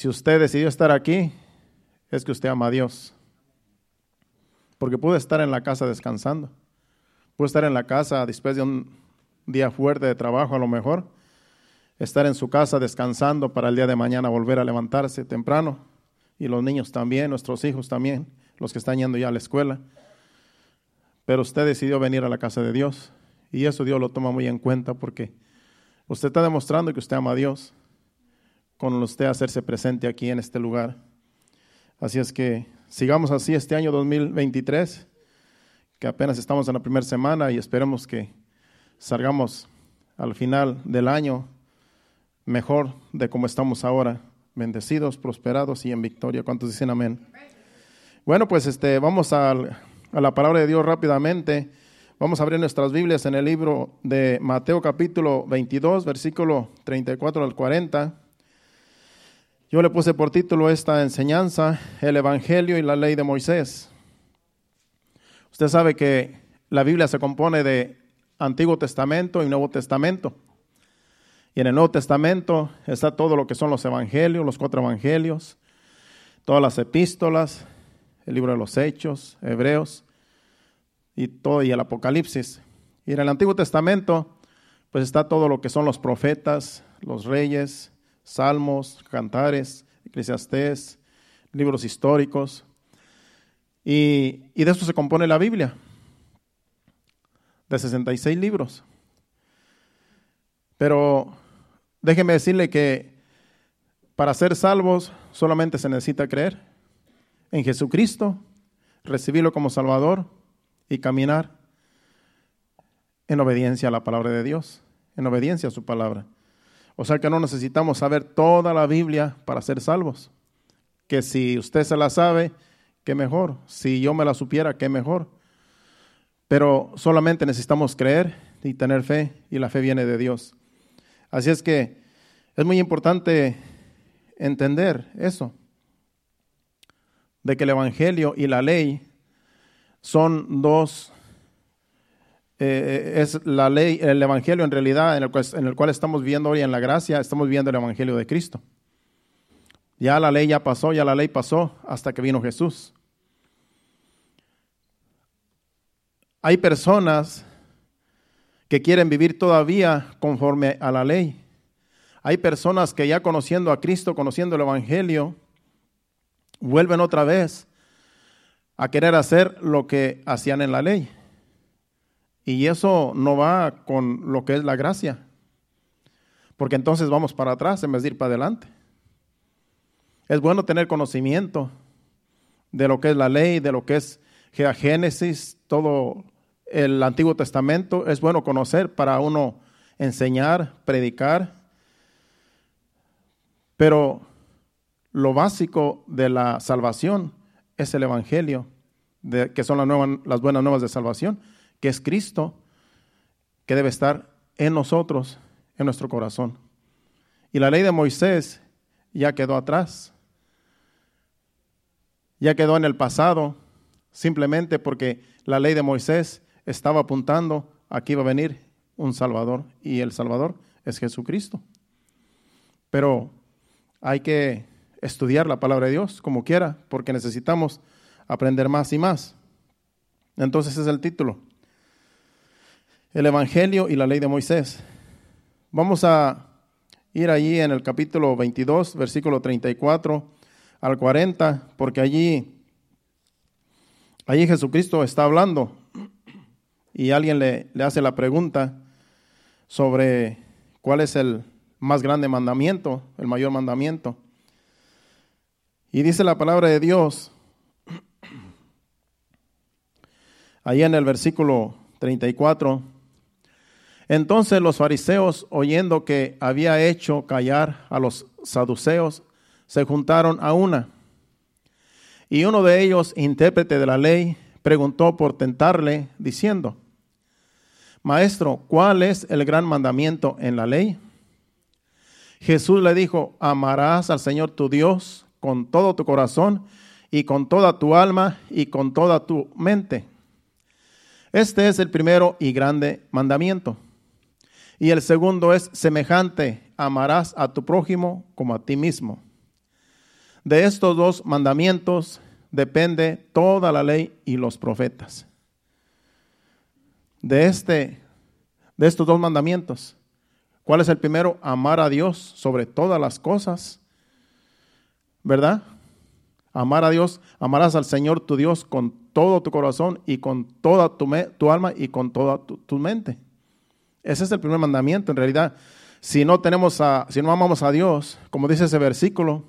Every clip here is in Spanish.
Si usted decidió estar aquí, es que usted ama a Dios. Porque puede estar en la casa descansando. Puede estar en la casa después de un día fuerte de trabajo a lo mejor. Estar en su casa descansando para el día de mañana volver a levantarse temprano. Y los niños también, nuestros hijos también, los que están yendo ya a la escuela. Pero usted decidió venir a la casa de Dios. Y eso Dios lo toma muy en cuenta porque usted está demostrando que usted ama a Dios con usted hacerse presente aquí en este lugar. Así es que sigamos así este año 2023, que apenas estamos en la primera semana y esperemos que salgamos al final del año mejor de como estamos ahora, bendecidos, prosperados y en victoria. ¿Cuántos dicen amén? Bueno, pues este, vamos a, a la palabra de Dios rápidamente. Vamos a abrir nuestras Biblias en el libro de Mateo capítulo 22, versículo 34 al 40. Yo le puse por título esta enseñanza, el Evangelio y la ley de Moisés. Usted sabe que la Biblia se compone de Antiguo Testamento y Nuevo Testamento. Y en el Nuevo Testamento está todo lo que son los evangelios, los cuatro evangelios, todas las epístolas, el libro de los Hechos, Hebreos y todo y el Apocalipsis. Y en el Antiguo Testamento pues está todo lo que son los profetas, los reyes, salmos, cantares, eclesiastés, libros históricos. Y, de esto se compone la Biblia, de 66 libros. Pero déjeme decirle que para ser salvos solamente se necesita creer en Jesucristo, recibirlo como Salvador y caminar en obediencia a la palabra de Dios, en obediencia a su palabra. O sea que no necesitamos saber toda la Biblia para ser salvos. Que si usted se la sabe, qué mejor. Si yo me la supiera, qué mejor. Pero solamente necesitamos creer y tener fe, y la fe viene de Dios. Así es que es muy importante entender eso, de que el Evangelio y la ley son dos eh, es la ley, el Evangelio en realidad en el, cual, en el cual estamos viendo hoy en la gracia, estamos viendo el Evangelio de Cristo. Ya la ley ya pasó, ya la ley pasó hasta que vino Jesús. Hay personas que quieren vivir todavía conforme a la ley. Hay personas que ya conociendo a Cristo, conociendo el Evangelio, vuelven otra vez a querer hacer lo que hacían en la ley. Y eso no va con lo que es la gracia. Porque entonces vamos para atrás en vez de ir para adelante. Es bueno tener conocimiento de lo que es la ley, de lo que es Génesis, todo el Antiguo Testamento. Es bueno conocer para uno enseñar, predicar. Pero lo básico de la salvación es el Evangelio, de, que son las, las buenas nuevas de salvación que es Cristo, que debe estar en nosotros, en nuestro corazón. Y la ley de Moisés ya quedó atrás, ya quedó en el pasado, simplemente porque la ley de Moisés estaba apuntando a que iba a venir un Salvador, y el Salvador es Jesucristo. Pero hay que estudiar la palabra de Dios como quiera, porque necesitamos aprender más y más. Entonces es el título, el Evangelio y la ley de Moisés. Vamos a ir allí en el capítulo 22, versículo 34 al 40, porque allí, allí Jesucristo está hablando y alguien le, le hace la pregunta sobre cuál es el más grande mandamiento, el mayor mandamiento. Y dice la palabra de Dios, allí en el versículo 34, entonces los fariseos, oyendo que había hecho callar a los saduceos, se juntaron a una. Y uno de ellos, intérprete de la ley, preguntó por tentarle, diciendo, Maestro, ¿cuál es el gran mandamiento en la ley? Jesús le dijo, amarás al Señor tu Dios con todo tu corazón y con toda tu alma y con toda tu mente. Este es el primero y grande mandamiento. Y el segundo es semejante, amarás a tu prójimo como a ti mismo. De estos dos mandamientos depende toda la ley y los profetas. De este de estos dos mandamientos. ¿Cuál es el primero? Amar a Dios sobre todas las cosas. ¿Verdad? Amar a Dios, amarás al Señor tu Dios con todo tu corazón y con toda tu, tu alma y con toda tu, mente. Ese es el primer mandamiento. En realidad, si no tenemos a, si no amamos a Dios, como dice ese versículo,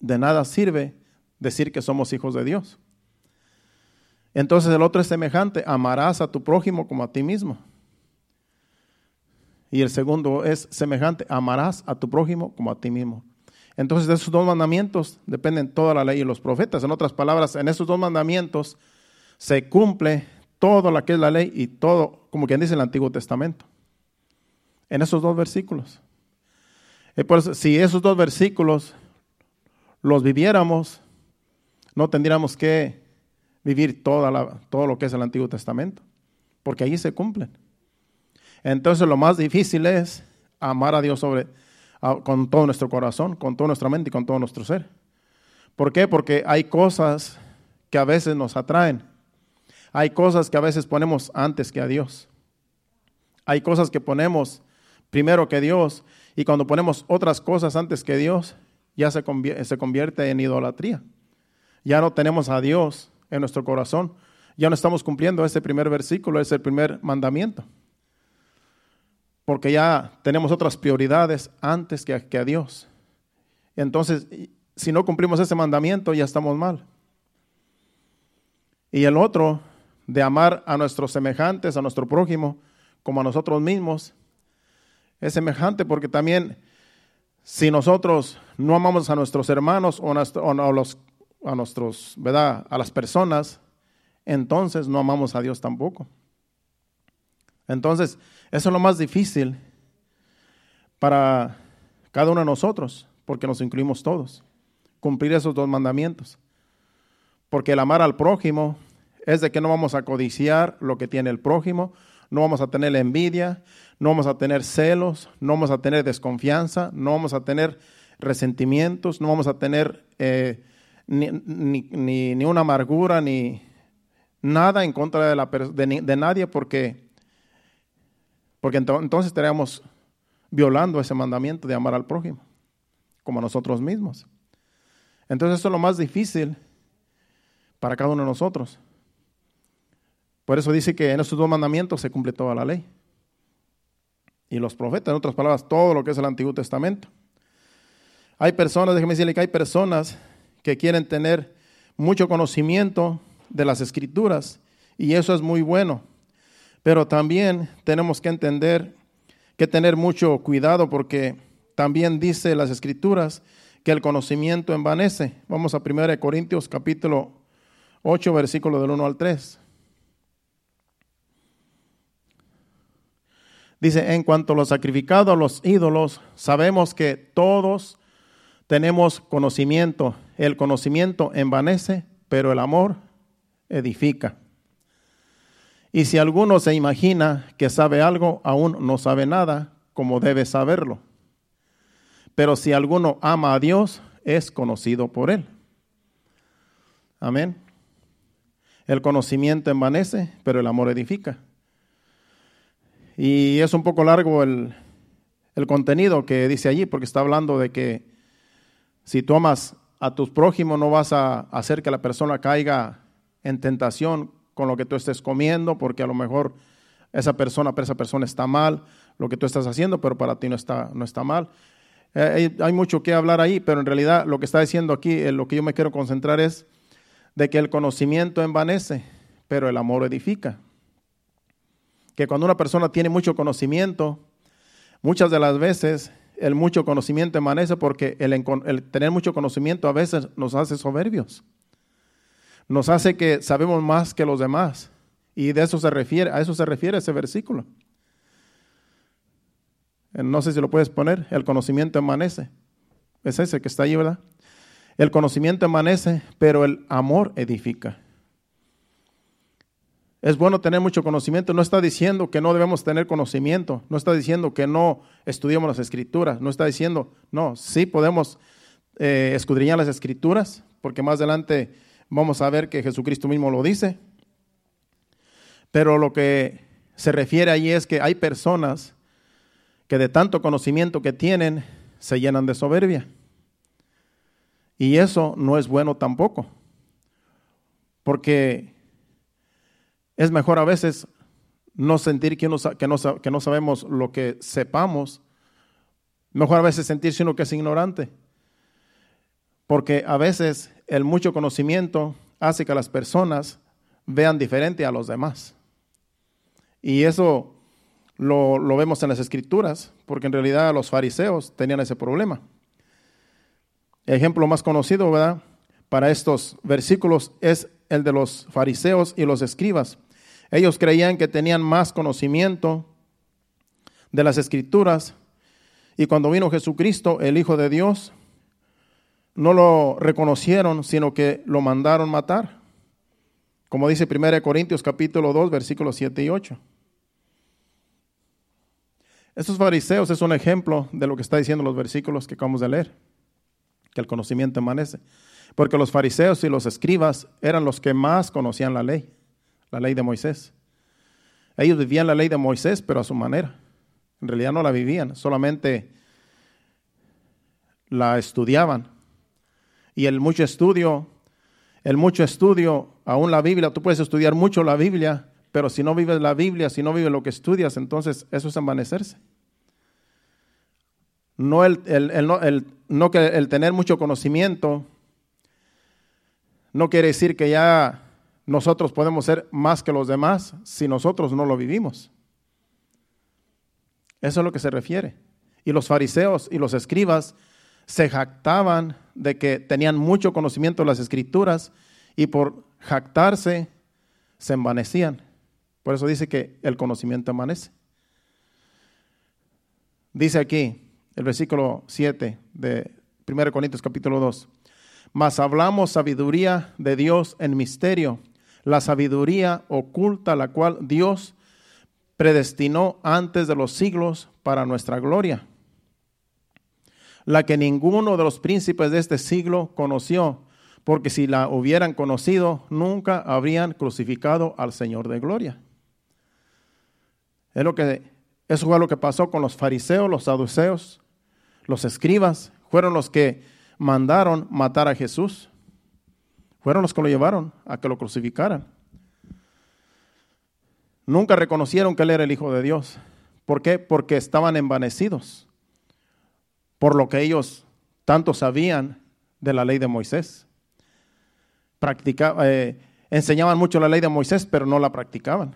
de nada sirve decir que somos hijos de Dios. Entonces el otro es semejante, amarás a tu prójimo como a ti mismo. Y el segundo es semejante, amarás a tu prójimo como a ti mismo. Entonces de esos dos mandamientos dependen toda la ley y los profetas. En otras palabras, en esos dos mandamientos se cumple todo lo que es la ley y todo, como quien dice el Antiguo Testamento. En esos dos versículos. por si esos dos versículos los viviéramos, no tendríamos que vivir toda todo lo que es el Antiguo Testamento, porque allí se cumplen. Entonces lo más difícil es amar a Dios sobre, con todo nuestro corazón, con toda nuestra mente y con todo nuestro ser. ¿Por qué? Porque hay cosas que a veces nos atraen. Hay cosas que a veces ponemos antes que a Dios. Hay cosas que ponemos primero que Dios y cuando ponemos otras cosas antes que Dios, ya se convierte, se convierte en idolatría. Ya no tenemos a Dios en nuestro corazón. Ya no estamos cumpliendo ese primer versículo, ese primer mandamiento porque ya tenemos otras prioridades antes que a, Dios. Entonces, si no cumplimos ese mandamiento, ya estamos mal. Y el otro, de amar a nuestros semejantes, a nuestro prójimo, como a nosotros mismos, es semejante porque también si nosotros no amamos a nuestros hermanos o, a, los, a nuestros, ¿verdad? A las personas, entonces no amamos a Dios tampoco. Entonces, eso es lo más difícil para cada uno de nosotros, porque nos incluimos todos, cumplir esos dos mandamientos. Porque el amar al prójimo es de que no vamos a codiciar lo que tiene el prójimo, no vamos a tener envidia, no vamos a tener celos, no vamos a tener desconfianza, no vamos a tener resentimientos, no vamos a tener eh, ni, ni, una amargura, ni nada en contra de, la, de nadie, porque porque entonces estaríamos violando ese mandamiento de amar al prójimo, como a nosotros mismos. Entonces eso es lo más difícil para cada uno de nosotros. Por eso dice que en estos dos mandamientos se cumple toda la ley. Y los profetas, en otras palabras, todo lo que es el Antiguo Testamento. Hay personas, déjeme decirle que hay personas que quieren tener mucho conocimiento de las escrituras y eso es muy bueno. Pero también tenemos que entender que tener mucho cuidado porque también dice las escrituras que el conocimiento envanece. Vamos a 1 Corintios capítulo 8, versículo del 1 al 3. Dice, en cuanto a lo sacrificado a los ídolos, sabemos que todos tenemos conocimiento. El conocimiento envanece, pero el amor edifica. Y si alguno se imagina que sabe algo, aún no sabe nada, como debe saberlo. Pero si alguno ama a Dios, es conocido por él. Amén. El conocimiento envanece, pero el amor edifica. Y es un poco largo el, el contenido que dice allí, porque está hablando de que si tú amas a tus prójimos, no vas a hacer que la persona caiga en tentación con lo que tú estés comiendo, porque a lo mejor esa persona, para esa persona está mal lo que tú estás haciendo, pero para ti no está, no está mal. Eh, hay, mucho que hablar ahí, pero en realidad lo que está diciendo aquí, eh, lo que yo me quiero concentrar es de que el conocimiento envanece, pero el amor edifica. Que cuando una persona tiene mucho conocimiento, muchas de las veces el mucho conocimiento envanece porque el, el tener mucho conocimiento a veces nos hace soberbios nos hace que sabemos más que los demás. Y de eso se refiere, a eso se refiere ese versículo. Eh, no sé si lo puedes poner, el conocimiento emanece. Es ese que está ahí, ¿verdad? El conocimiento emanece, pero el amor edifica. Es bueno tener mucho conocimiento. No está diciendo que no debemos tener conocimiento. No está diciendo que no estudiemos las escrituras. No está diciendo, no, sí podemos eh, escudriñar las escrituras, porque más adelante vamos a ver que Jesucristo mismo lo dice. Pero lo que se refiere allí es que hay personas que de tanto conocimiento que tienen se llenan de soberbia. Y eso no es bueno tampoco, porque es mejor a veces no sentir que, que, no, que no sabemos lo que sepamos, mejor a veces sentirse uno que es ignorante, porque a veces el mucho conocimiento hace que las personas vean diferente a los demás. Y eso lo, lo, vemos en las escrituras, porque en realidad los fariseos tenían ese problema. El ejemplo más conocido, ¿verdad? Para estos versículos es el de los fariseos y los escribas. Ellos creían que tenían más conocimiento de las escrituras y cuando vino Jesucristo, el Hijo de Dios, no lo reconocieron, sino que lo mandaron matar. Como dice 1 Corintios capítulo 2, versículos 7 y 8. Estos fariseos es un ejemplo de lo que está diciendo los versículos que acabamos de leer, que el conocimiento amanece. Porque los fariseos y los escribas eran los que más conocían la ley, la ley de Moisés. Ellos vivían la ley de Moisés, pero a su manera. En realidad no la vivían, solamente la estudiaban. Y el mucho estudio, el mucho estudio, aún la Biblia, tú puedes estudiar mucho la Biblia, pero si no vives la Biblia, si no vives lo que estudias, entonces eso es envanecerse. No el, no que el tener mucho conocimiento no quiere decir que ya nosotros podemos ser más que los demás si nosotros no lo vivimos. Eso es lo que se refiere. Y los fariseos y los escribas se jactaban de que tenían mucho conocimiento de las escrituras y por jactarse se envanecían. Por eso dice que el conocimiento amanece. Dice aquí el versículo 7 de 1 Corintios capítulo 2 mas hablamos sabiduría de Dios en misterio, la sabiduría oculta la cual Dios predestinó antes de los siglos para nuestra gloria, la que ninguno de los príncipes de este siglo conoció, porque si la hubieran conocido, nunca habrían crucificado al Señor de gloria. Es lo que, eso fue lo que pasó con los fariseos, los saduceos, los escribas, fueron los que mandaron matar a Jesús. Fueron los que lo llevaron a que lo crucificaran. Nunca reconocieron que Él era el Hijo de Dios. ¿Por qué? Porque estaban envanecidos por lo que ellos tanto sabían de la ley de Moisés. Eh, enseñaban mucho la ley de Moisés, pero no la practicaban.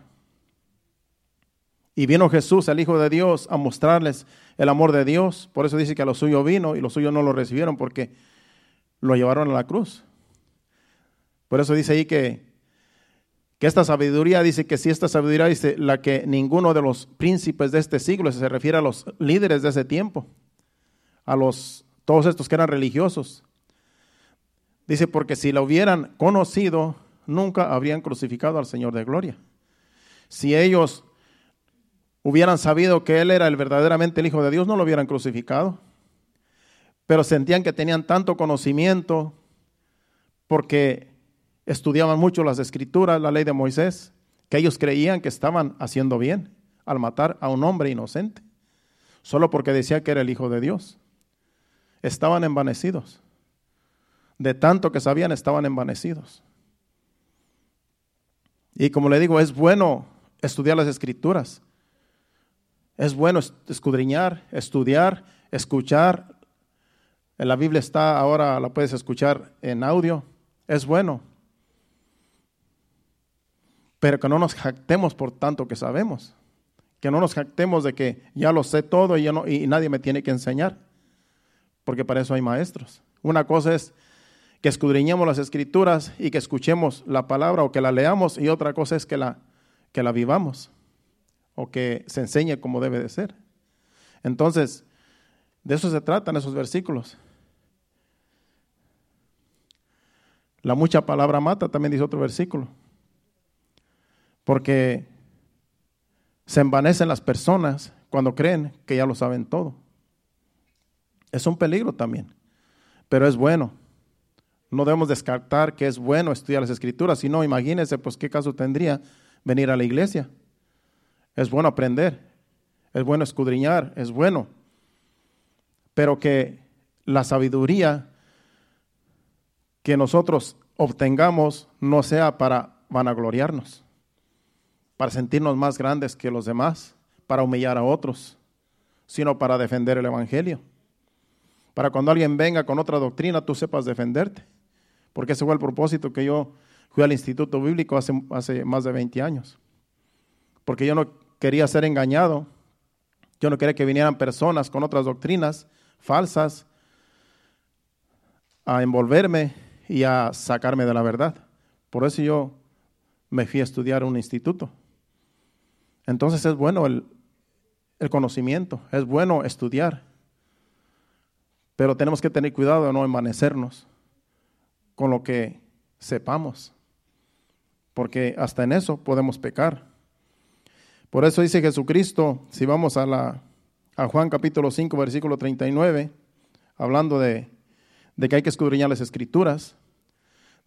Y vino Jesús, el Hijo de Dios, a mostrarles el amor de Dios. Por eso dice que a los suyos vino y los suyos no lo recibieron porque lo llevaron a la cruz. Por eso dice ahí que, que esta sabiduría, dice que si esta sabiduría dice la que ninguno de los príncipes de este siglo, se refiere a los líderes de ese tiempo, a los todos estos que eran religiosos. Dice, porque si la hubieran conocido, nunca habrían crucificado al Señor de gloria. Si ellos hubieran sabido que Él era el verdaderamente el Hijo de Dios, no lo hubieran crucificado. Pero sentían que tenían tanto conocimiento porque estudiaban mucho las escrituras, la ley de Moisés, que ellos creían que estaban haciendo bien al matar a un hombre inocente, solo porque decía que era el Hijo de Dios. Estaban envanecidos. De tanto que sabían, estaban envanecidos. Y como le digo, es bueno estudiar las escrituras, es bueno escudriñar, estudiar, escuchar. La Biblia está ahora, la puedes escuchar en audio. Es bueno. Pero que no nos jactemos por tanto que sabemos. Que no nos jactemos de que ya lo sé todo y, no, y nadie me tiene que enseñar. Porque para eso hay maestros. Una cosa es que escudriñemos las escrituras y que escuchemos la palabra o que la leamos y otra cosa es que la, que la vivamos o que se enseñe como debe de ser. Entonces, de eso se tratan esos versículos. La mucha palabra mata, también dice otro versículo. Porque se envanecen las personas cuando creen que ya lo saben todo. Es un peligro también. pero es bueno. No debemos descartar que es bueno estudiar las escrituras, si no, imagínense, pues qué caso tendría venir a la iglesia. Es bueno aprender, es bueno escudriñar, es bueno, pero que la sabiduría que nosotros obtengamos no sea para vanagloriarnos, para sentirnos más grandes que los demás, para humillar a otros, sino para defender el Evangelio. Para cuando alguien venga con otra doctrina, tú sepas defenderte. Porque ese fue el propósito que yo fui al Instituto Bíblico hace, hace más de 20 años. Porque yo no quería ser engañado. Yo no quería que vinieran personas con otras doctrinas falsas a envolverme y a sacarme de la verdad. Por eso yo me fui a estudiar un instituto. Entonces es bueno el, conocimiento, es bueno estudiar, pero tenemos que tener cuidado de no envanecernos con lo que sepamos, porque hasta en eso podemos pecar. Por eso dice Jesucristo, si vamos a, la, a Juan capítulo 5, versículo 39, hablando de, de que hay que escudriñar las escrituras,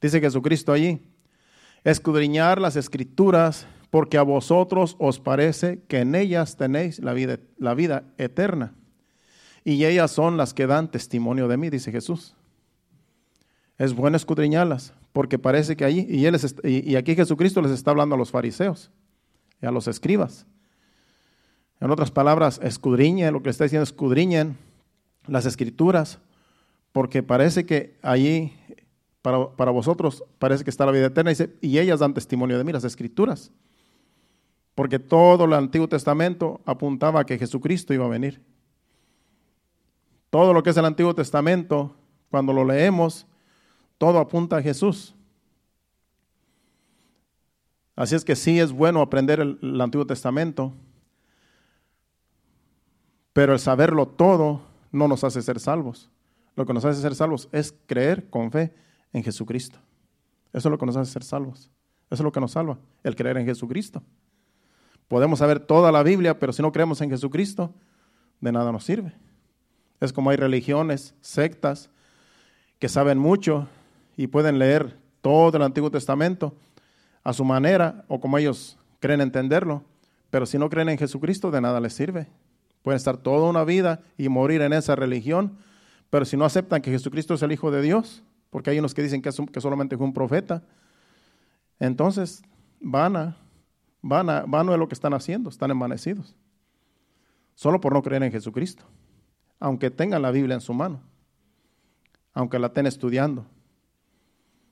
dice Jesucristo allí, escudriñar las escrituras porque a vosotros os parece que en ellas tenéis la vida, la vida eterna. Y ellas son las que dan testimonio de mí, dice Jesús es bueno escudriñarlas, porque parece que allí, y, él y, aquí Jesucristo les está hablando a los fariseos a los escribas. En otras palabras, escudriñen, lo que está diciendo, escudriñen las escrituras, porque parece que allí, para, para vosotros, parece que está la vida eterna, y, y ellas dan testimonio de mí, las escrituras. Porque todo el Antiguo Testamento apuntaba a que Jesucristo iba a venir. Todo lo que es el Antiguo Testamento, cuando lo leemos, todo apunta a Jesús. Así es que sí es bueno aprender el, Antiguo Testamento, pero el saberlo todo no nos hace ser salvos. Lo que nos hace ser salvos es creer con fe en Jesucristo. Eso es lo que nos hace ser salvos. Eso es lo que nos salva, el creer en Jesucristo. Podemos saber toda la Biblia, pero si no creemos en Jesucristo, de nada nos sirve. Es como hay religiones, sectas, que saben mucho, y pueden leer todo el Antiguo Testamento a su manera o como ellos creen entenderlo, pero si no creen en Jesucristo, de nada les sirve. Pueden estar toda una vida y morir en esa religión, pero si no aceptan que Jesucristo es el Hijo de Dios, porque hay unos que dicen que, que solamente fue un profeta, entonces van a, van a, van a lo que están haciendo, están envanecidos, solo por no creer en Jesucristo, aunque tengan la Biblia en su mano, aunque la estén estudiando.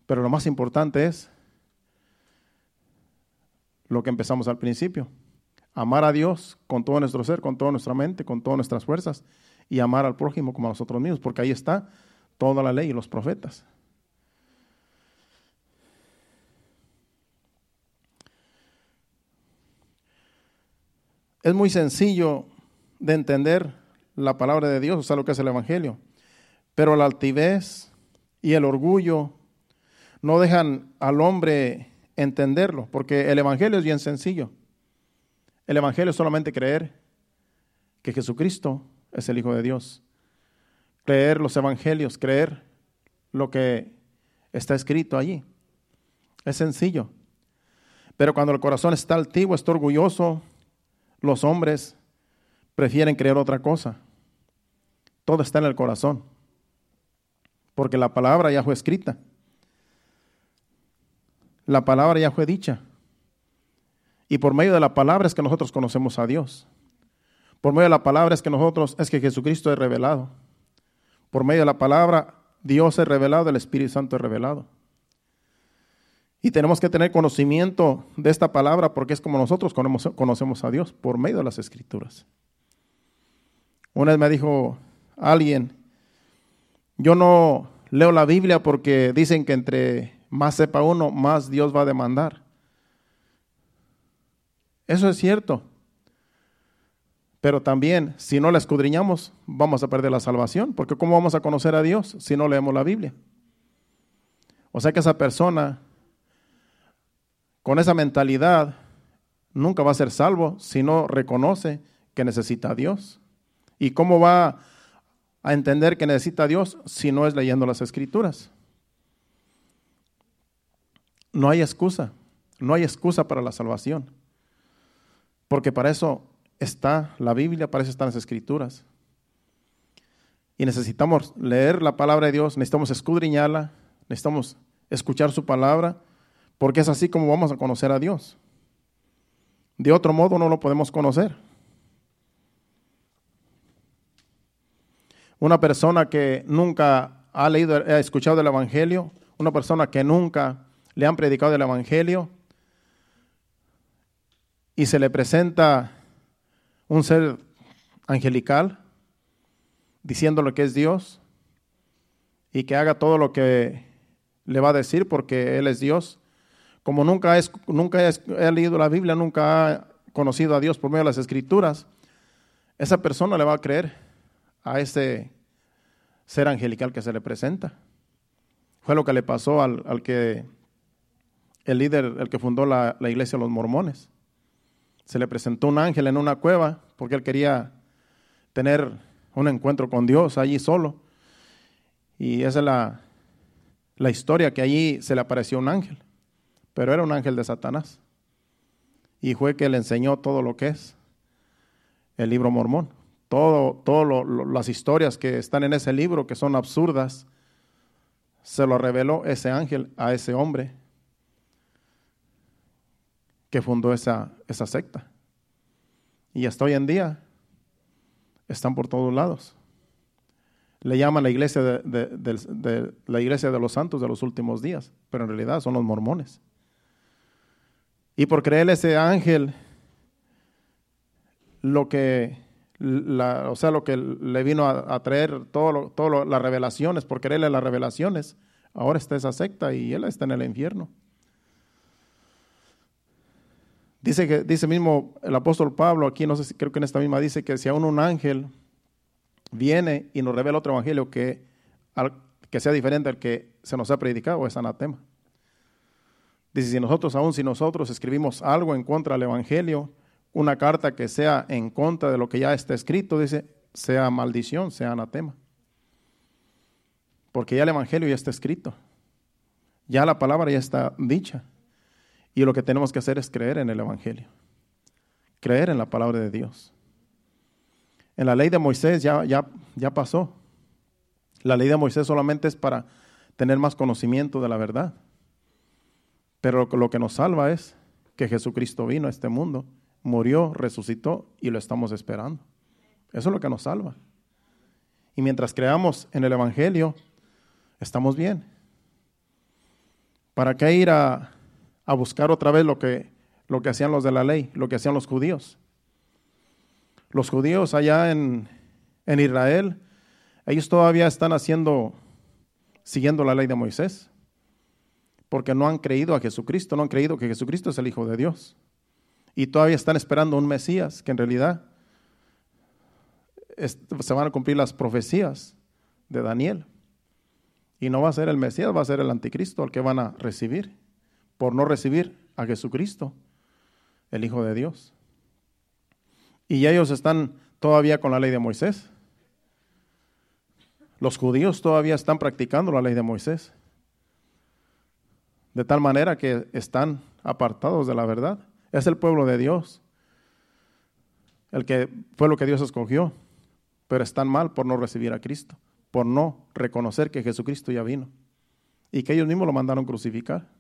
Pero lo más importante es lo que empezamos al principio. Amar a Dios con todo nuestro ser, con toda nuestra mente, con todas nuestras fuerzas y amar al prójimo como a nosotros mismos, porque ahí está toda la ley y los profetas. Es muy sencillo de entender la palabra de Dios, o sea, lo que es el Evangelio, pero la altivez y el orgullo no dejan al hombre entenderlo, porque el Evangelio es bien sencillo. El Evangelio es solamente creer que Jesucristo es el Hijo de Dios. Creer los Evangelios, creer lo que está escrito allí. Es sencillo. Pero cuando el corazón está altivo, está orgulloso, los hombres prefieren creer otra cosa. Todo está en el corazón. Porque la palabra ya fue escrita la palabra ya fue dicha. Y por medio de la palabra es que nosotros conocemos a Dios. Por medio de la palabra es que nosotros, es que Jesucristo es revelado. Por medio de la palabra, Dios es revelado, el Espíritu Santo es revelado. Y tenemos que tener conocimiento de esta palabra porque es como nosotros conocemos a Dios, por medio de las escrituras. Una vez me dijo alguien, yo no leo la Biblia porque dicen que entre más sepa uno, más Dios va a demandar. Eso es cierto. Pero también, si no la escudriñamos, vamos a perder la salvación, porque ¿cómo vamos a conocer a Dios si no leemos la Biblia? O sea que esa persona, con esa mentalidad, nunca va a ser salvo si no reconoce que necesita a Dios. ¿Y cómo va a entender que necesita a Dios si no es leyendo las escrituras. No hay excusa, no hay excusa para la salvación. Porque para eso está la Biblia, para eso están las escrituras. Y necesitamos leer la palabra de Dios, necesitamos escudriñarla, necesitamos escuchar su palabra, porque es así como vamos a conocer a Dios. De otro modo no lo podemos conocer. Una persona que nunca ha leído, ha escuchado el Evangelio, una persona que nunca le han predicado el Evangelio y se le presenta un ser angelical diciéndole que es Dios y que haga todo lo que le va a decir porque Él es Dios. Como nunca, es, nunca leído la Biblia, nunca ha conocido a Dios por medio de las escrituras, esa persona le va a creer a ese ser angelical que se le presenta. Fue lo que le pasó al, que, el líder, el que fundó la, la iglesia de los mormones. Se le presentó un ángel en una cueva porque él quería tener un encuentro con Dios allí solo. Y esa es la, la historia, que allí se le apareció un ángel, pero era un ángel de Satanás. Y fue que le enseñó todo lo que es el libro mormón. Todo, todas las historias que están en ese libro, que son absurdas, se lo reveló ese ángel a ese hombre que fundó esa, esa secta. Y hasta hoy en día están por todos lados. Le llaman la iglesia de, la iglesia de los santos de los últimos días, pero en realidad son los mormones. Y por creer ese ángel, lo que, o sea, lo que le vino a, traer todo, todo las revelaciones, por creerle las revelaciones, ahora está esa secta y él está en el infierno. Dice que dice mismo el apóstol Pablo aquí, no sé si creo que en esta misma dice que si aún un ángel viene y nos revela otro evangelio que, que sea diferente al que se nos ha predicado, es anatema. Dice, si nosotros, aún si nosotros escribimos algo en contra del evangelio, una carta que sea en contra de lo que ya está escrito, dice, sea maldición, sea anatema. Porque ya el evangelio ya está escrito. Ya la palabra ya está dicha. Y lo que tenemos que hacer es creer en el Evangelio, creer en la palabra de Dios. En la ley de Moisés ya, ya, ya pasó. La ley de Moisés solamente es para tener más conocimiento de la verdad. Pero lo que nos salva es que Jesucristo vino a este mundo, murió, resucitó y lo estamos esperando. Eso es lo que nos salva. Y mientras creamos en el Evangelio, estamos bien. ¿Para qué ir a, a buscar otra vez lo que, lo que hacían los de la ley, lo que hacían los judíos. Los judíos allá en, en Israel, ellos todavía están haciendo, siguiendo la ley de Moisés, porque no han creído a Jesucristo, no han creído que Jesucristo es el Hijo de Dios. Y todavía están esperando un Mesías, que en realidad se van a cumplir las profecías de Daniel. Y no va a ser el Mesías, va a ser el anticristo el que van a recibir por no recibir a Jesucristo, el Hijo de Dios. Y ellos están todavía con la ley de Moisés. Los judíos todavía están practicando la ley de Moisés. De tal manera que están apartados de la verdad. Es el pueblo de Dios. El que fue lo que Dios escogió. Pero están mal por no recibir a Cristo. Por no reconocer que Jesucristo ya vino. Y que ellos mismos lo mandaron crucificar.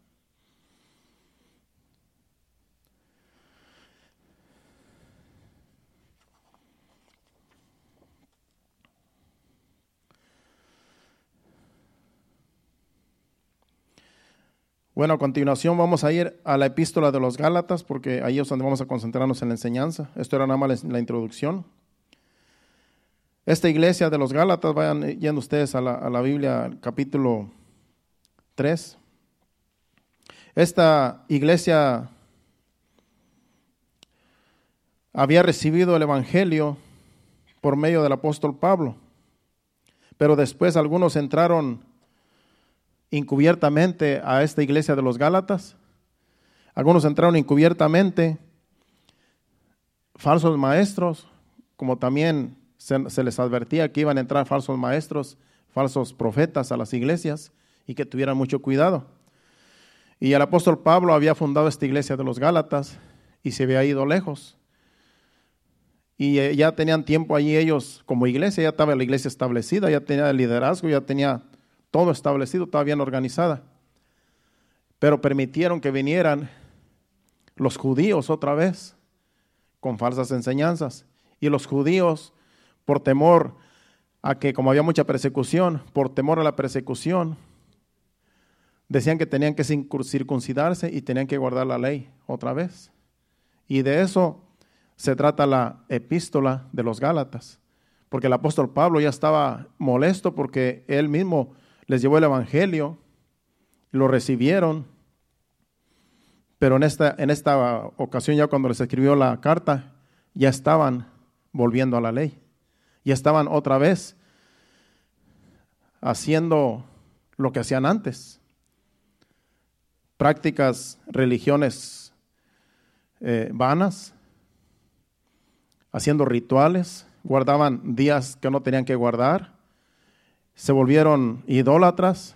Bueno, a continuación vamos a ir a la epístola de los Gálatas, porque ahí es donde vamos a concentrarnos en la enseñanza. Esto era nada más la introducción. Esta iglesia de los Gálatas, vayan yendo ustedes a la, Biblia, capítulo 3. Esta iglesia había recibido el Evangelio por medio del apóstol Pablo, pero después algunos entraron encubiertamente a esta iglesia de los Gálatas. Algunos entraron encubiertamente, falsos maestros, como también se, les advertía que iban a entrar falsos maestros, falsos profetas a las iglesias y que tuvieran mucho cuidado. Y el apóstol Pablo había fundado esta iglesia de los Gálatas y se había ido lejos. Y eh, ya tenían tiempo allí ellos como iglesia, ya estaba la iglesia establecida, ya tenía liderazgo, ya tenía todo establecido, estaba bien organizada. Pero permitieron que vinieran los judíos otra vez con falsas enseñanzas. Y los judíos por temor a que, como había mucha persecución, por temor a la persecución, decían que tenían que circuncidarse y tenían que guardar la ley otra vez. Y de eso se trata la epístola de los Gálatas, porque el apóstol Pablo ya estaba molesto porque él mismo les llevó el Evangelio, lo recibieron, pero en esta, en esta ocasión ya cuando les escribió la carta, ya estaban volviendo a la ley y estaban otra vez haciendo lo que hacían antes. Prácticas, religiones eh, vanas, haciendo rituales, guardaban días que no tenían que guardar, se volvieron idólatras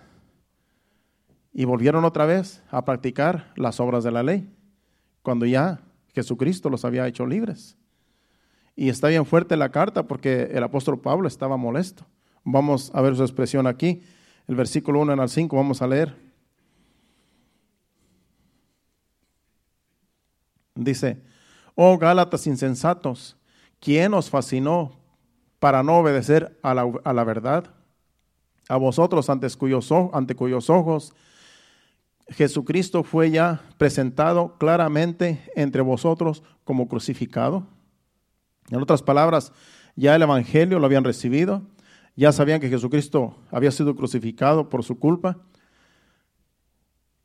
y volvieron otra vez a practicar las obras de la ley, cuando ya Jesucristo los había hecho libres. Y está bien fuerte la carta porque el apóstol Pablo estaba molesto. Vamos a ver su expresión aquí. El versículo 1 al 5 vamos a leer. Dice, oh Gálatas insensatos, ¿quién os fascinó para no obedecer a la, a la verdad? A vosotros ante cuyos, ante cuyos ojos Jesucristo fue ya presentado claramente entre vosotros como crucificado. En otras palabras, ya el Evangelio lo habían recibido, ya sabían que Jesucristo había sido crucificado por su culpa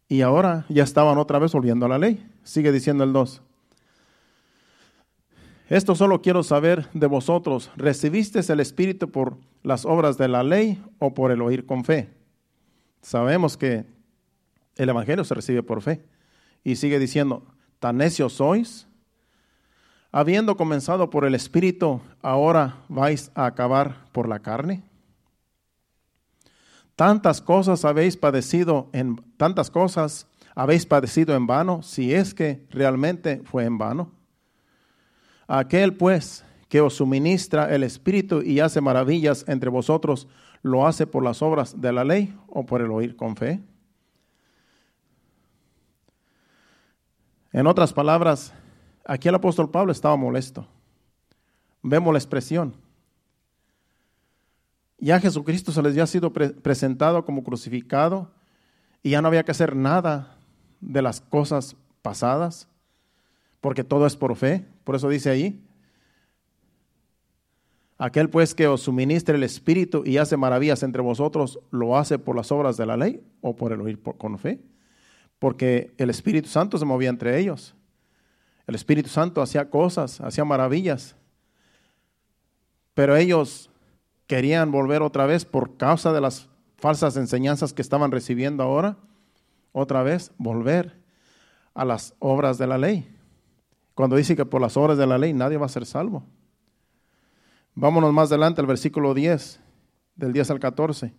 y ahora ya estaban otra vez volviendo a la ley. Sigue diciendo el 2. Esto solo quiero saber de vosotros. ¿Recibiste el Espíritu por las obras de la ley o por el oír con fe? Sabemos que el Evangelio se recibe por fe. Y sigue diciendo, ¿tan necios sois? habiendo comenzado por el Espíritu, ahora vais a acabar por la carne? Tantas cosas habéis padecido en tantas cosas habéis padecido en vano, si es que realmente fue en vano. Aquel pues que os suministra el Espíritu y hace maravillas entre vosotros, ¿lo hace por las obras de la ley o por el oír con fe? En otras palabras, Aquí el apóstol Pablo estaba molesto. Vemos la expresión. Ya Jesucristo se les había sido presentado como crucificado y ya no había que hacer nada de las cosas pasadas, porque todo es por fe. Por eso dice ahí, aquel pues que os suministre el Espíritu y hace maravillas entre vosotros, ¿lo hace por las obras de la ley o por el oír con fe? Porque el Espíritu Santo se movía entre ellos. El Espíritu Santo hacía cosas, hacía maravillas. Pero ellos querían volver otra vez por causa de las falsas enseñanzas que estaban recibiendo ahora, otra vez volver a las obras de la ley. Cuando dice que por las obras de la ley nadie va a ser salvo. Vámonos más adelante al versículo 10, del 10 al 14.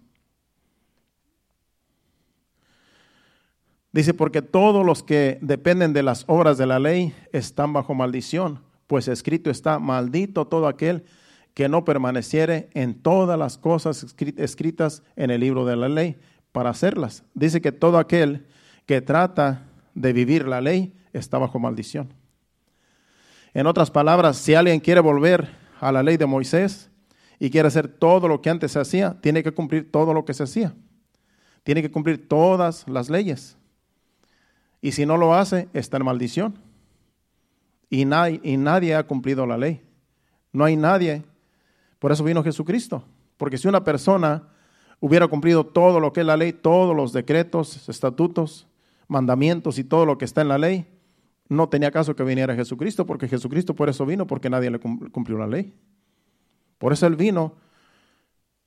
Dice, porque todos los que dependen de las obras de la ley están bajo maldición, pues escrito está, maldito todo aquel que no permaneciere en todas las cosas escritas en el libro de la ley para hacerlas. Dice que todo aquel que trata de vivir la ley está bajo maldición. En otras palabras, si alguien quiere volver a la ley de Moisés y quiere hacer todo lo que antes se hacía, tiene que cumplir todo lo que se hacía. Tiene que cumplir todas las leyes. Y si no lo hace, está en maldición. Y, nadie, ha cumplido la ley. No hay nadie. Por eso vino Jesucristo. Porque si una persona hubiera cumplido todo lo que es la ley, todos los decretos, estatutos, mandamientos y todo lo que está en la ley, no tenía caso que viniera Jesucristo, porque Jesucristo por eso vino, porque nadie le cumplió la ley. Por eso Él vino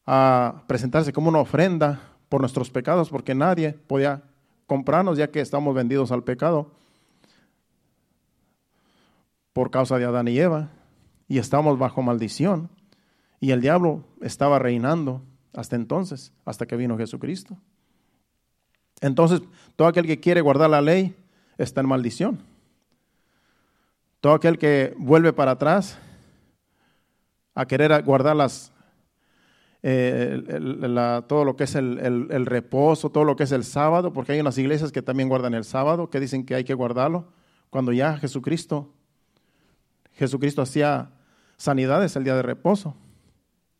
a presentarse como una ofrenda por nuestros pecados, porque nadie podía comprarnos ya que estamos vendidos al pecado por causa de Adán y Eva y estamos bajo maldición. Y el diablo estaba reinando hasta entonces, hasta que vino Jesucristo. Entonces, todo aquel que quiere guardar la ley está en maldición. Todo aquel que vuelve para atrás a querer guardar las, eh, todo lo que es el, reposo, todo lo que es el sábado, porque hay unas iglesias que también guardan el sábado, que dicen que hay que guardarlo, cuando ya Jesucristo, Jesucristo hacía sanidades el día de reposo,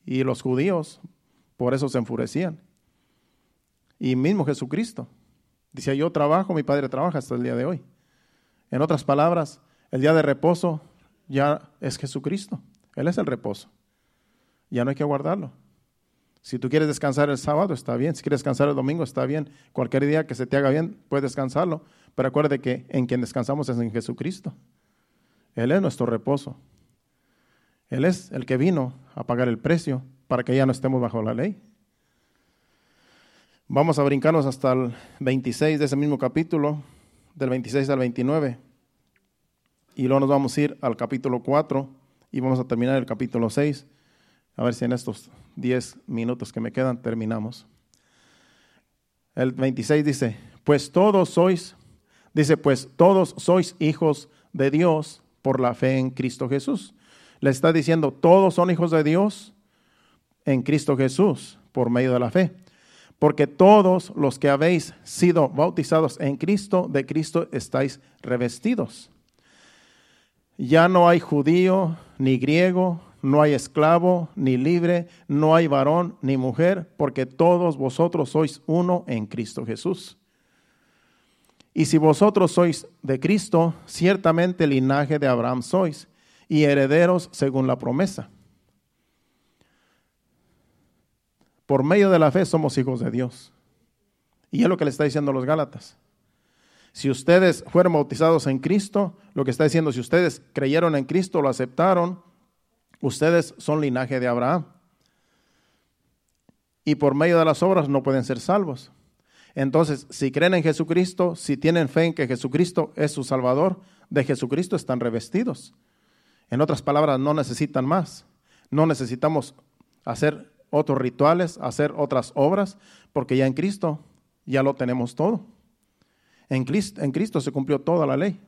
y los judíos por eso se enfurecían. Y mismo Jesucristo decía, yo trabajo, mi Padre trabaja hasta el día de hoy. En otras palabras, el día de reposo ya es Jesucristo, Él es el reposo, ya no hay que guardarlo. Si tú quieres descansar el sábado, está bien. Si quieres descansar el domingo, está bien. Cualquier día que se te haga bien, puedes descansarlo. Pero acuérdate que en quien descansamos es en Jesucristo. Él es nuestro reposo. Él es el que vino a pagar el precio para que ya no estemos bajo la ley. Vamos a brincarnos hasta el 26 de ese mismo capítulo, del 26 al 29. Y luego nos vamos a ir al capítulo 4 y vamos a terminar el capítulo 6. A ver si en estos 10 minutos que me quedan terminamos. El 26 dice, pues todos sois, dice, pues todos sois hijos de Dios por la fe en Cristo Jesús. Le está diciendo, todos son hijos de Dios en Cristo Jesús por medio de la fe. Porque todos los que habéis sido bautizados en Cristo, de Cristo estáis revestidos. Ya no hay judío ni griego, no hay esclavo ni libre, no hay varón ni mujer, porque todos vosotros sois uno en Cristo Jesús. Y si vosotros sois de Cristo, ciertamente linaje de Abraham sois, y herederos según la promesa. Por medio de la fe somos hijos de Dios. Y es lo que le está diciendo los Gálatas. Si ustedes fueron bautizados en Cristo, lo que está diciendo, si ustedes creyeron en Cristo, lo aceptaron, Ustedes son linaje de Abraham. Y por medio de las obras no pueden ser salvos. Entonces, si creen en Jesucristo, si tienen fe en que Jesucristo es su Salvador, de Jesucristo están revestidos. En otras palabras, no necesitan más. No necesitamos hacer otros rituales, hacer otras obras, porque ya en Cristo ya lo tenemos todo. En Cristo, se cumplió toda la ley.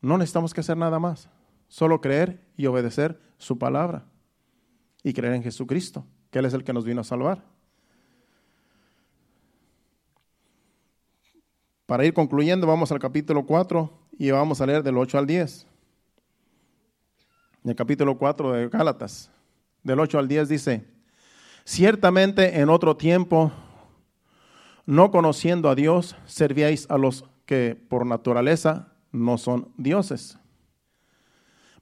No necesitamos que hacer nada más. Solo creer y obedecer su palabra. Y creer en Jesucristo, que Él es el que nos vino a salvar. Para ir concluyendo, vamos al capítulo 4 y vamos a leer del 8 al 10. En el capítulo 4 de Gálatas, del 8 al 10 dice, ciertamente en otro tiempo, no conociendo a Dios, servíais a los que por naturaleza no son dioses.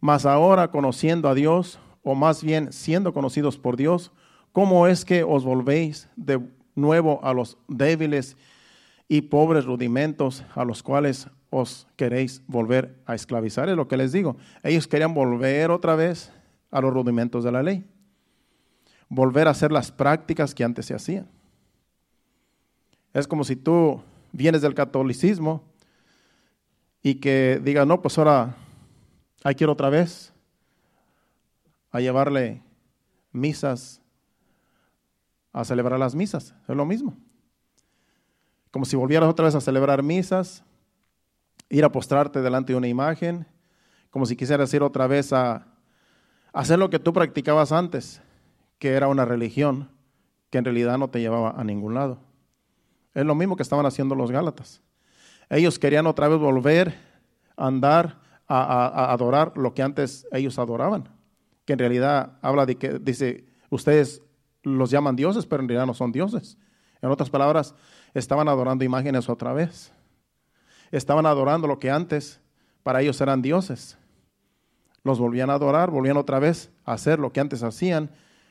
Mas ahora conociendo a Dios, o más bien siendo conocidos por Dios, ¿cómo es que os volvéis de nuevo a los débiles y pobres rudimentos a los cuales os queréis volver a esclavizar? Es lo que les digo. Ellos querían volver otra vez a los rudimentos de la ley. Volver a hacer las prácticas que antes se hacían. Es como si tú vienes del catolicismo y que digas, no, pues ahora hay que ir otra vez a llevarle misas, a celebrar las misas. Es lo mismo. Como si volvieras otra vez a celebrar misas, ir a postrarte delante de una imagen, como si quisieras ir otra vez a hacer lo que tú practicabas antes, que era una religión que en realidad no te llevaba a ningún lado. Es lo mismo que estaban haciendo los Gálatas. Ellos querían otra vez volver a andar a, adorar lo que antes ellos adoraban, que en realidad habla de que dice, ustedes los llaman dioses, pero en realidad no son dioses. En otras palabras, estaban adorando imágenes otra vez. Estaban adorando lo que antes para ellos eran dioses. Los volvían a adorar, volvían otra vez a hacer lo que antes hacían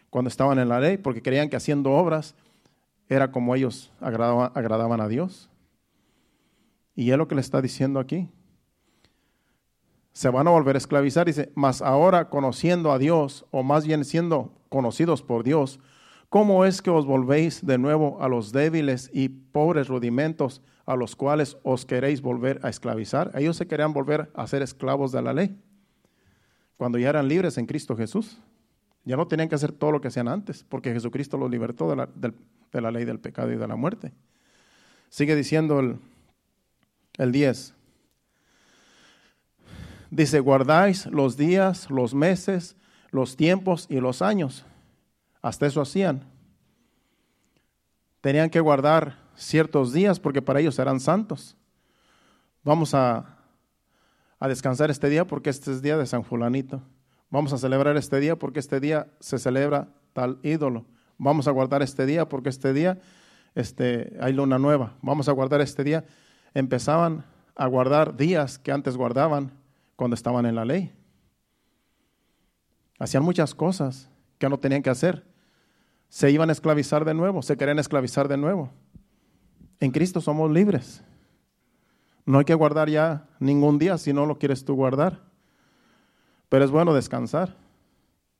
cuando estaban en la ley, porque creían que haciendo obras era como ellos agradaban, a Dios. Y es lo que le está diciendo aquí se van a volver a esclavizar. Dice, mas ahora conociendo a Dios, o más bien siendo conocidos por Dios, ¿cómo es que os volvéis de nuevo a los débiles y pobres rudimentos a los cuales os queréis volver a esclavizar? Ellos se querían volver a ser esclavos de la ley, cuando ya eran libres en Cristo Jesús. Ya no tenían que hacer todo lo que hacían antes, porque Jesucristo los libertó de la, ley del pecado y de la muerte. Sigue diciendo el, el 10. Dice, guardáis los días, los meses, los tiempos y los años. Hasta eso hacían. Tenían que guardar ciertos días porque para ellos eran santos. Vamos a, a descansar este día porque este es día de San Fulanito. Vamos a celebrar este día porque este día se celebra tal ídolo. Vamos a guardar este día porque este día este, hay luna nueva. Vamos a guardar este día. Empezaban a guardar días que antes guardaban cuando estaban en la ley. Hacían muchas cosas que no tenían que hacer. Se iban a esclavizar de nuevo, se querían esclavizar de nuevo. En Cristo somos libres. No hay que guardar ya ningún día si no lo quieres tú guardar. Pero es bueno descansar.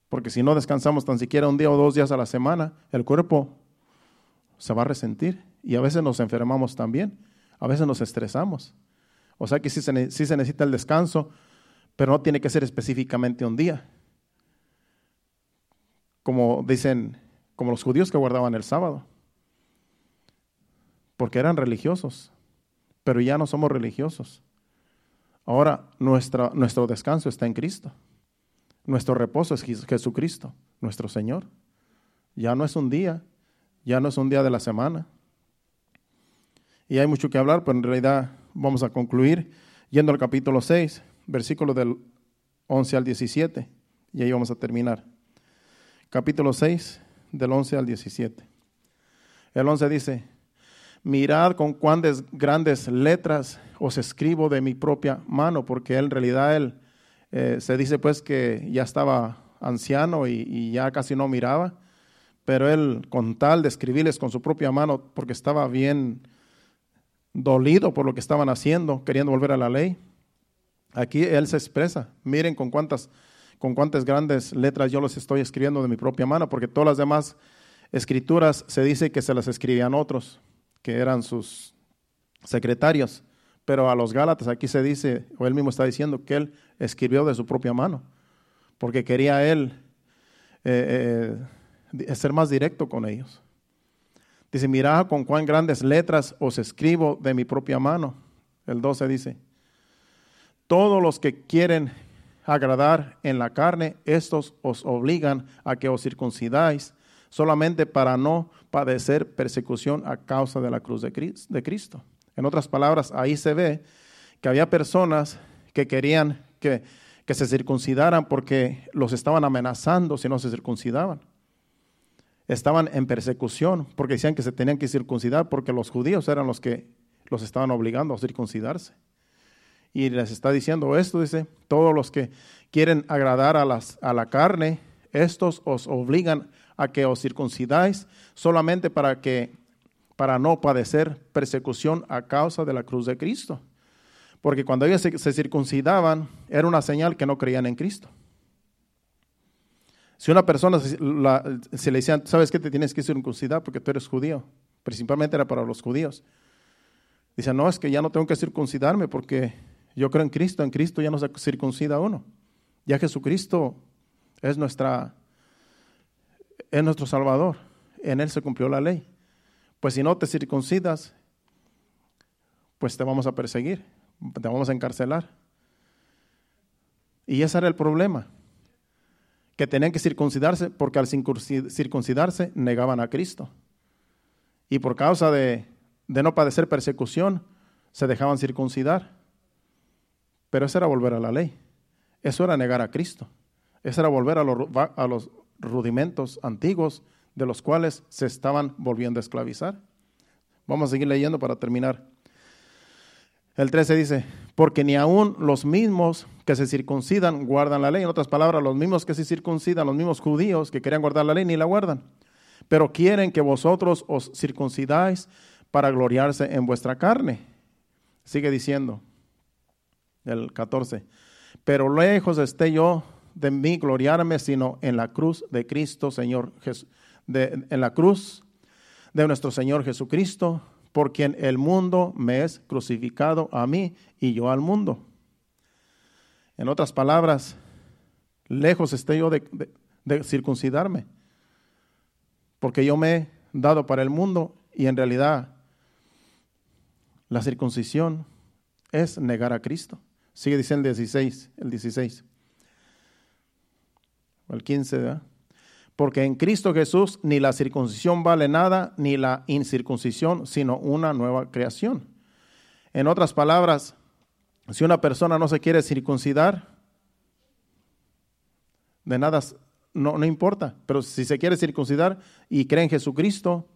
Porque si no descansamos tan siquiera un día o dos días a la semana, el cuerpo se va a resentir. Y a veces nos enfermamos también. A veces nos estresamos. O sea que sí se, necesita el descanso, pero no tiene que ser específicamente un día. Como dicen, como los judíos que guardaban el sábado. Porque eran religiosos, pero ya no somos religiosos. Ahora nuestro descanso está en Cristo. Nuestro reposo es Jesucristo, nuestro Señor. Ya no es un día, ya no es un día de la semana. Y hay mucho que hablar, pero en realidad vamos a concluir yendo al capítulo 6, versículos del 11 al 17, y ahí vamos a terminar. Capítulo 6, del 11 al 17. El 11 dice, mirad con cuán grandes letras os escribo de mi propia mano, porque en realidad él eh, se dice pues que ya estaba anciano y, ya casi no miraba, pero él con tal de escribirles con su propia mano, porque estaba bien dolido por lo que estaban haciendo, queriendo volver a la ley, aquí él se expresa, miren con cuántas, con cuántas grandes letras yo los estoy escribiendo de mi propia mano, porque todas las demás escrituras se dice que se las escribían otros, que eran sus secretarios. Pero a los Gálatas aquí se dice, o él mismo está diciendo, que él escribió de su propia mano, porque quería él eh, eh, ser más directo con ellos. Dice, mirad con cuán grandes letras os escribo de mi propia mano. El 12 dice, todos los que quieren agradar en la carne, estos os obligan a que os circuncidáis solamente para no padecer persecución a causa de la cruz de Cristo. En otras palabras, ahí se ve que había personas que querían que, se circuncidaran porque los estaban amenazando si no se circuncidaban. Estaban en persecución porque decían que se tenían que circuncidar porque los judíos eran los que los estaban obligando a circuncidarse. Y les está diciendo esto, dice, todos los que quieren agradar a, a la carne, estos os obligan a que os circuncidáis solamente para que para no padecer persecución a causa de la cruz de Cristo. Porque cuando ellos se, circuncidaban, era una señal que no creían en Cristo. Si una persona se, le decían, ¿sabes qué? Te tienes que circuncidar porque tú eres judío. Principalmente era para los judíos. Dice, no, es que ya no tengo que circuncidarme porque yo creo en Cristo. En Cristo ya no se circuncida uno. Ya Jesucristo es, nuestra, es nuestro Salvador. En Él se cumplió la ley. Pues si no te circuncidas, pues te vamos a perseguir, te vamos a encarcelar. Y ese era el problema, que tenían que circuncidarse porque al circuncidarse negaban a Cristo. Y por causa de, no padecer persecución, se dejaban circuncidar. Pero eso era volver a la ley. Eso era negar a Cristo. Eso era volver a los, a los rudimentos antiguos de los cuales se estaban volviendo a esclavizar. Vamos a seguir leyendo para terminar. El 13 dice, porque ni aun los mismos que se circuncidan guardan la ley. En otras palabras, los mismos que se circuncidan, los mismos judíos que querían guardar la ley, ni la guardan. Pero quieren que vosotros os circuncidáis para gloriarse en vuestra carne. Sigue diciendo el 14, pero lejos esté yo de mí gloriarme, sino en la cruz de Cristo, Señor Jesús en la cruz de nuestro Señor Jesucristo, por quien el mundo me es crucificado a mí y yo al mundo. En otras palabras, lejos esté yo de, de circuncidarme. Porque yo me he dado para el mundo y en realidad la circuncisión es negar a Cristo. Sigue diciendo el 16, el 16. El 15, ¿verdad? Porque en Cristo Jesús ni la circuncisión vale nada, ni la incircuncisión, sino una nueva creación. En otras palabras, si una persona no se quiere circuncidar, de nada, no, no importa. Pero si se quiere circuncidar y cree en Jesucristo,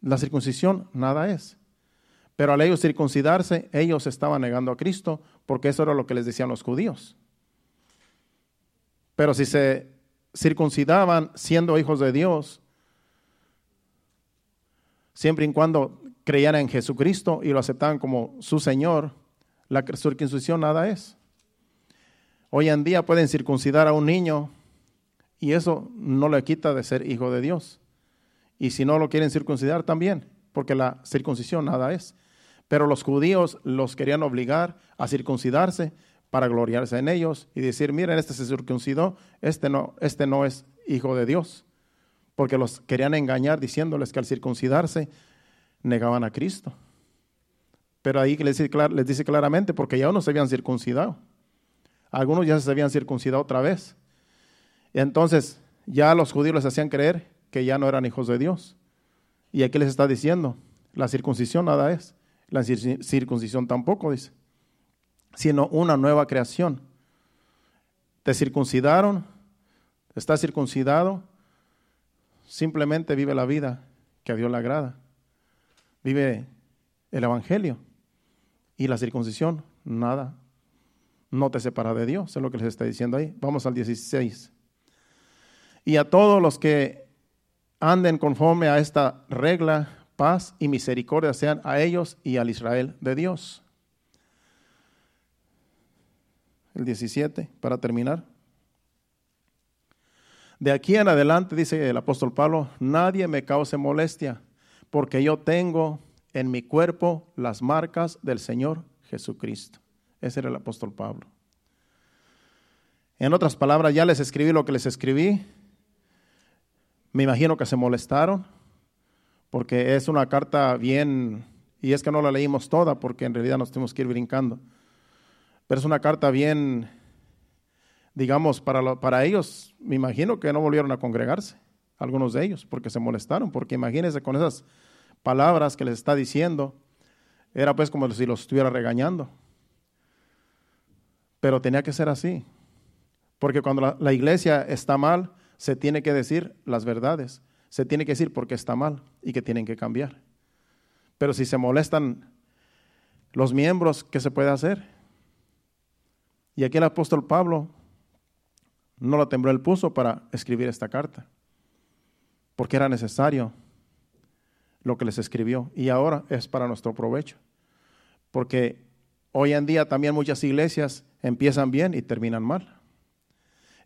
la circuncisión nada es. Pero al ellos circuncidarse, ellos estaban negando a Cristo, porque eso era lo que les decían los judíos. Pero si se circuncidaban siendo hijos de Dios, siempre y cuando creían en Jesucristo y lo aceptaban como su Señor, la circuncisión nada es. Hoy en día pueden circuncidar a un niño y eso no le quita de ser hijo de Dios. Y si no lo quieren circuncidar también, porque la circuncisión nada es. Pero los judíos los querían obligar a circuncidarse para gloriarse en ellos y decir, miren, este se circuncidó, este no, este no es hijo de Dios. Porque los querían engañar diciéndoles que al circuncidarse negaban a Cristo. Pero ahí les dice, les dice claramente, porque ya unos se habían circuncidado. Algunos ya se habían circuncidado otra vez. Entonces ya los judíos les hacían creer que ya no eran hijos de Dios. Y aquí les está diciendo, la circuncisión nada es, la circuncisión tampoco, dice, sino una nueva creación. Te circuncidaron, estás circuncidado, simplemente vive la vida que a Dios le agrada vive el Evangelio. Y la circuncisión, nada, no te separa de Dios, es lo que les está diciendo ahí. Vamos al 16. Y a todos los que anden conforme a esta regla, paz y misericordia sean a ellos y al Israel de Dios. El 17, para terminar. De aquí en adelante, dice el apóstol Pablo, nadie me cause molestia porque yo tengo en mi cuerpo las marcas del Señor Jesucristo. Ese era el apóstol Pablo. En otras palabras, ya les escribí lo que les escribí. Me imagino que se molestaron, porque es una carta bien, y es que no la leímos toda, porque en realidad nos tenemos que ir brincando. Es una carta bien, digamos, para, para ellos, me imagino que no volvieron a congregarse, algunos de ellos, porque se molestaron, porque imagínense con esas palabras que les está diciendo, era pues como si los estuviera regañando. Pero tenía que ser así, porque cuando la, iglesia está mal, se tiene que decir las verdades, se tiene que decir por qué está mal y que tienen que cambiar. Pero si se molestan los miembros, ¿qué se puede hacer? Y aquí el apóstol Pablo no lo tembló el puso para escribir esta carta, porque era necesario lo que les escribió y ahora es para nuestro provecho. Porque hoy en día también muchas iglesias empiezan bien y terminan mal.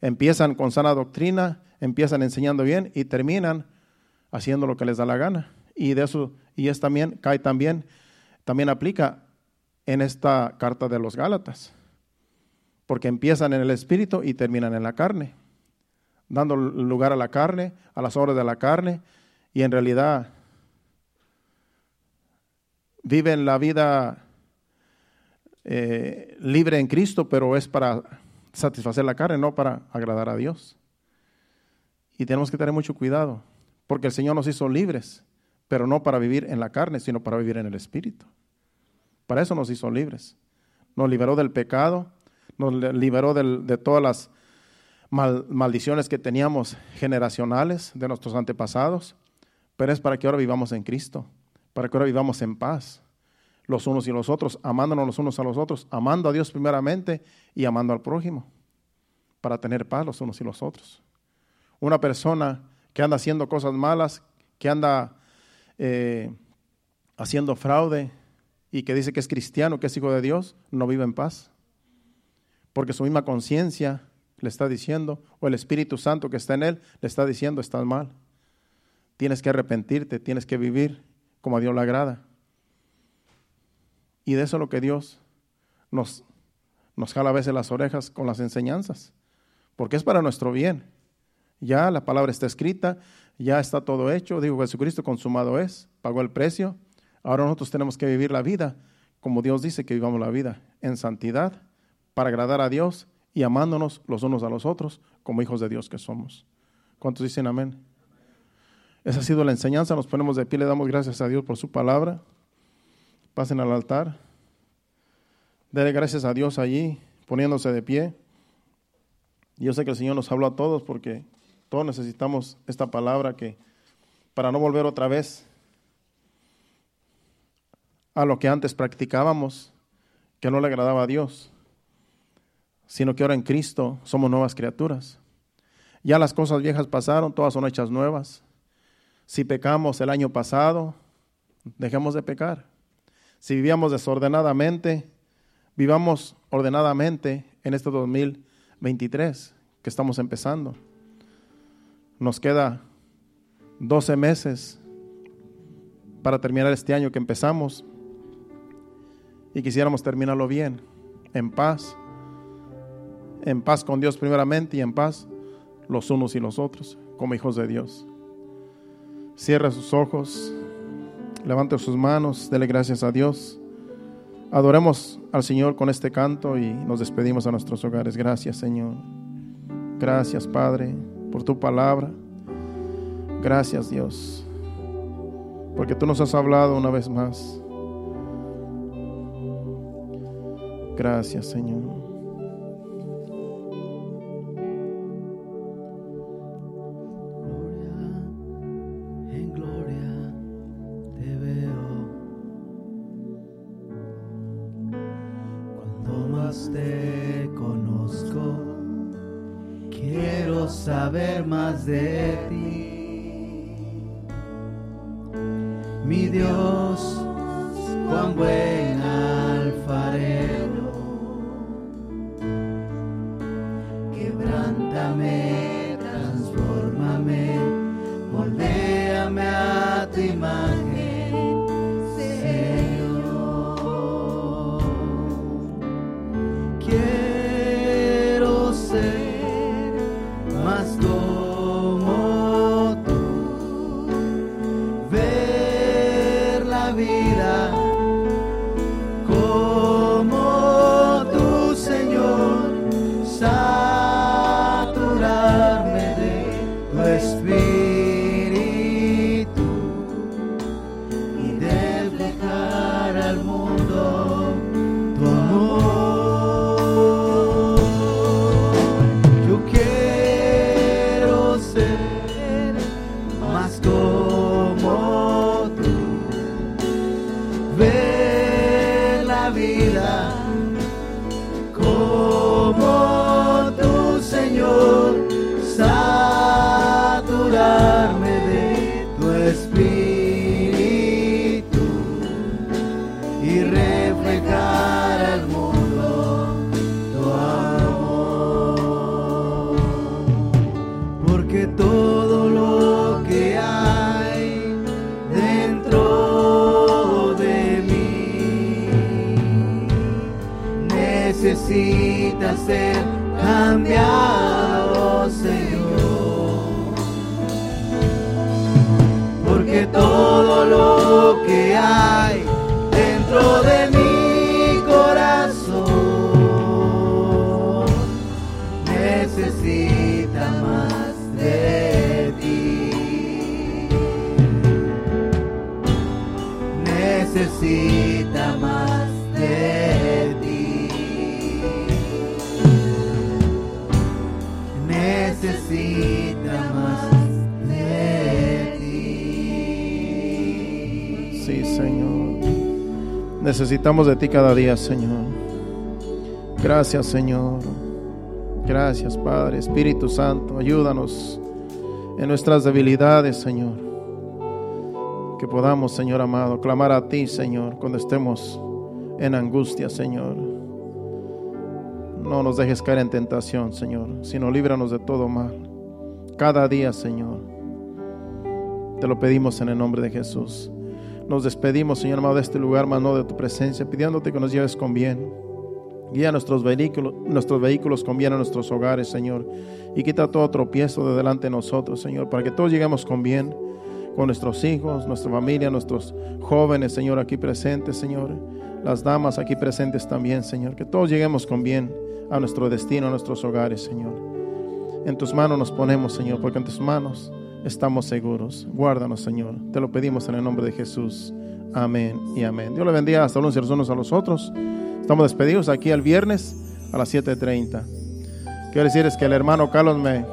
Empiezan con sana doctrina, empiezan enseñando bien y terminan haciendo lo que les da la gana. Y de eso, y es también, cae también, también aplica en esta carta de los Gálatas. Porque empiezan en el espíritu y terminan en la carne, dando lugar a la carne, a las obras de la carne, y en realidad viven la vida eh, libre en Cristo, pero es para satisfacer la carne, no para agradar a Dios. Y tenemos que tener mucho cuidado, porque el Señor nos hizo libres, pero no para vivir en la carne, sino para vivir en el Espíritu. Para eso nos hizo libres. Nos liberó del pecado, nos liberó de todas las maldiciones que teníamos generacionales de nuestros antepasados, pero es para que ahora vivamos en Cristo para que ahora vivamos en paz los unos y los otros, amándonos los unos a los otros, amando a Dios primeramente y amando al prójimo, para tener paz los unos y los otros. Una persona que anda haciendo cosas malas, que anda eh, haciendo fraude y que dice que es cristiano, que es hijo de Dios, no vive en paz. Porque su misma conciencia le está diciendo, o el Espíritu Santo que está en él, le está diciendo, estás mal. Tienes que arrepentirte, tienes que vivir como a Dios le agrada. Y de eso es lo que Dios nos, nos jala a veces las orejas con las enseñanzas, porque es para nuestro bien. Ya la palabra está escrita, ya está todo hecho. Digo, Jesucristo consumado es, pagó el precio. Ahora nosotros tenemos que vivir la vida como Dios dice que vivamos la vida, en santidad, para agradar a Dios y amándonos los unos a los otros como hijos de Dios que somos. ¿Cuántos dicen amén? Esa ha sido la enseñanza. Nos ponemos de pie, le damos gracias a Dios por su palabra. Pasen al altar. Dele gracias a Dios allí, poniéndose de pie. Yo sé que el Señor nos habló a todos porque todos necesitamos esta palabra que para no volver otra vez a lo que antes practicábamos, que no le agradaba a Dios, sino que ahora en Cristo somos nuevas criaturas. Ya las cosas viejas pasaron, todas son hechas nuevas. Si pecamos el año pasado, dejemos de pecar. Si vivíamos desordenadamente, vivamos ordenadamente en este 2023 que estamos empezando. Nos queda 12 meses para terminar este año que empezamos y quisiéramos terminarlo bien, en paz, en paz con Dios primeramente y en paz los unos y los otros, como hijos de Dios. Cierra sus ojos, levante sus manos, dele gracias a Dios. Adoremos al Señor con este canto y nos despedimos a nuestros hogares. Gracias, Señor. Gracias, Padre, por tu palabra. Gracias, Dios, porque tú nos has hablado una vez más. Gracias, Señor. Necesitamos de ti cada día, Señor. Gracias, Señor. Gracias, Padre. Espíritu Santo, ayúdanos en nuestras debilidades, Señor. Que podamos, Señor amado, clamar a ti, Señor, cuando estemos en angustia, Señor. No nos dejes caer en tentación, Señor, sino líbranos de todo mal. Cada día, Señor. Te lo pedimos en el nombre de Jesús. Nos despedimos, Señor de este lugar, mano de tu presencia, pidiéndote que nos lleves con bien. Guía nuestros vehículos, nuestros vehículos con bien a nuestros hogares, Señor. Y quita todo tropiezo de delante de nosotros, Señor, para que todos lleguemos con bien, con nuestros hijos, nuestra familia, nuestros jóvenes, Señor, aquí presentes, Señor. Las damas aquí presentes también, Señor. Que todos lleguemos con bien a nuestro destino, a nuestros hogares, Señor. En tus manos nos ponemos, Señor, porque en tus manos estamos seguros. Guárdanos, Señor. Te lo pedimos en el nombre de Jesús. Amén y amén. Dios le bendiga hasta los unos a los otros. Estamos despedidos aquí el viernes a las 7.30. Quiero decir es que el hermano Carlos me